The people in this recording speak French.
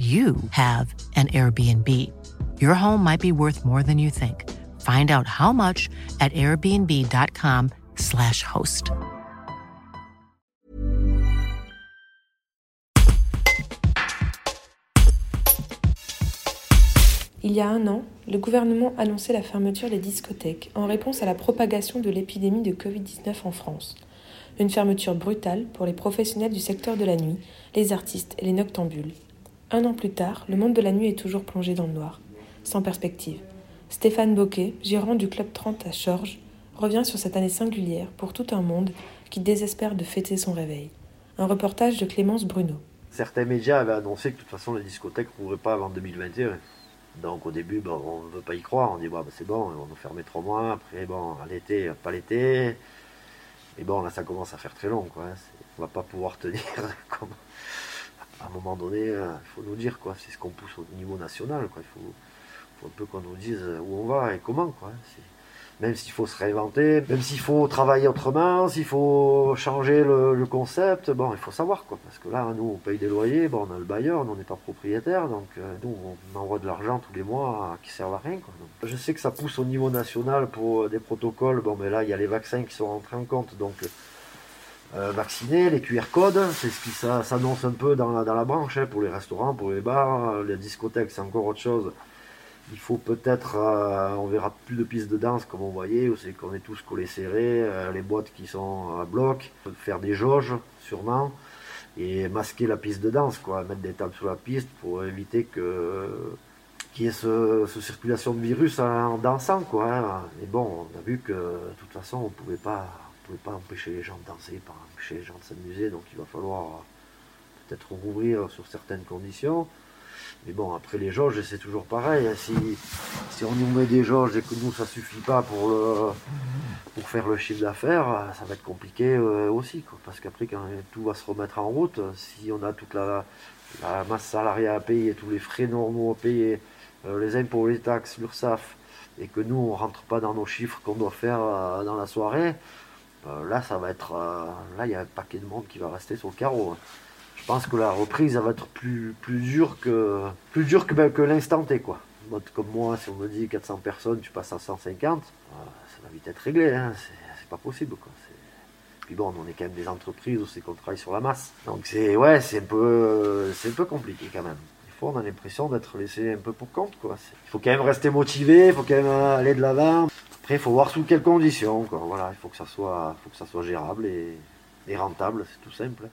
you have an Airbnb. Your home might be worth more than you think. Find out how much at airbnb.com/slash host. Il y a un an, le gouvernement annonçait la fermeture des discothèques en réponse à la propagation de l'épidémie de Covid-19 en France. Une fermeture brutale pour les professionnels du secteur de la nuit, les artistes et les noctambules. Un an plus tard, le monde de la nuit est toujours plongé dans le noir, sans perspective. Stéphane Boquet, gérant du Club 30 à Chorges, revient sur cette année singulière pour tout un monde qui désespère de fêter son réveil. Un reportage de Clémence Bruno. Certains médias avaient annoncé que de toute façon les discothèques ne rouvraient pas avant 2021. Donc au début, on ne veut pas y croire. On dit bah, c'est bon, on nous fermer trois mois. Après, bon, à l'été, pas l'été. Et bon, là, ça commence à faire très long. Quoi. On va pas pouvoir tenir. À un moment donné, il faut nous dire quoi. C'est ce qu'on pousse au niveau national. Il faut, un peu qu'on nous dise où on va et comment. Quoi même s'il faut se réinventer, même s'il faut travailler autrement, s'il faut changer le, concept, bon, il faut savoir quoi. Parce que là, nous, on paye des loyers, bon, on a le bailleur, on n'est pas propriétaire, donc euh, nous, on envoie de l'argent tous les mois qui servent à rien. Quoi. je sais que ça pousse au niveau national pour euh, des protocoles. Bon, mais là, il y a les vaccins qui sont rentrés en compte, donc. Euh, vacciner, les QR codes, c'est ce qui s'annonce un peu dans la, dans la branche hein, pour les restaurants, pour les bars, les discothèques, c'est encore autre chose. Il faut peut-être, euh, on verra plus de pistes de danse comme on voyait, c'est qu'on est tous collés serrés, euh, les boîtes qui sont à bloc, faire des jauges sûrement, et masquer la piste de danse, quoi, mettre des tables sur la piste pour éviter que qu'il y ait ce, circulation de virus en dansant, quoi. Hein. Bon, on a vu que de toute façon, on pouvait pas, pouvait pas empêcher les gens de danser, pas empêcher les gens de s'amuser, donc il va falloir peut-être rouvrir sur certaines conditions. Mais bon, après les jauges, c'est toujours pareil. Hein. Si, on nous met des jauges et que nous, ça suffit pas pour, faire le chiffre d'affaires, ça va être compliqué euh, aussi. Parce qu'après, quand tout va se remettre en route, si on a toute la, masse salariale à payer, tous les frais normaux à payer, euh, les impôts, les taxes, l'URSSAF, et que nous, on rentre pas dans nos chiffres qu'on doit faire euh, dans la soirée, là, ça va être. là, il y a un paquet de monde qui va rester sur le carreau. Hein je pense que la reprise va être plus, plus dure que, plus dur que, ben, que l'instant T. Quoi. Comme moi, si on me dit 400 personnes, tu passes à 150, ça va vite être réglé. Hein. C'est pas possible. Puis bon, on est quand même des entreprises aussi qu'on travaille sur la masse. Donc c'est ouais, c'est un peu, c'est un peu compliqué quand même. On a l'impression d'être laissé un peu pour compte. Quoi. Il faut quand même rester motivé, il faut quand même aller de l'avant. Après, il faut voir sous quelles conditions. Il faut que ça soit, gérable et rentable, c'est tout simple.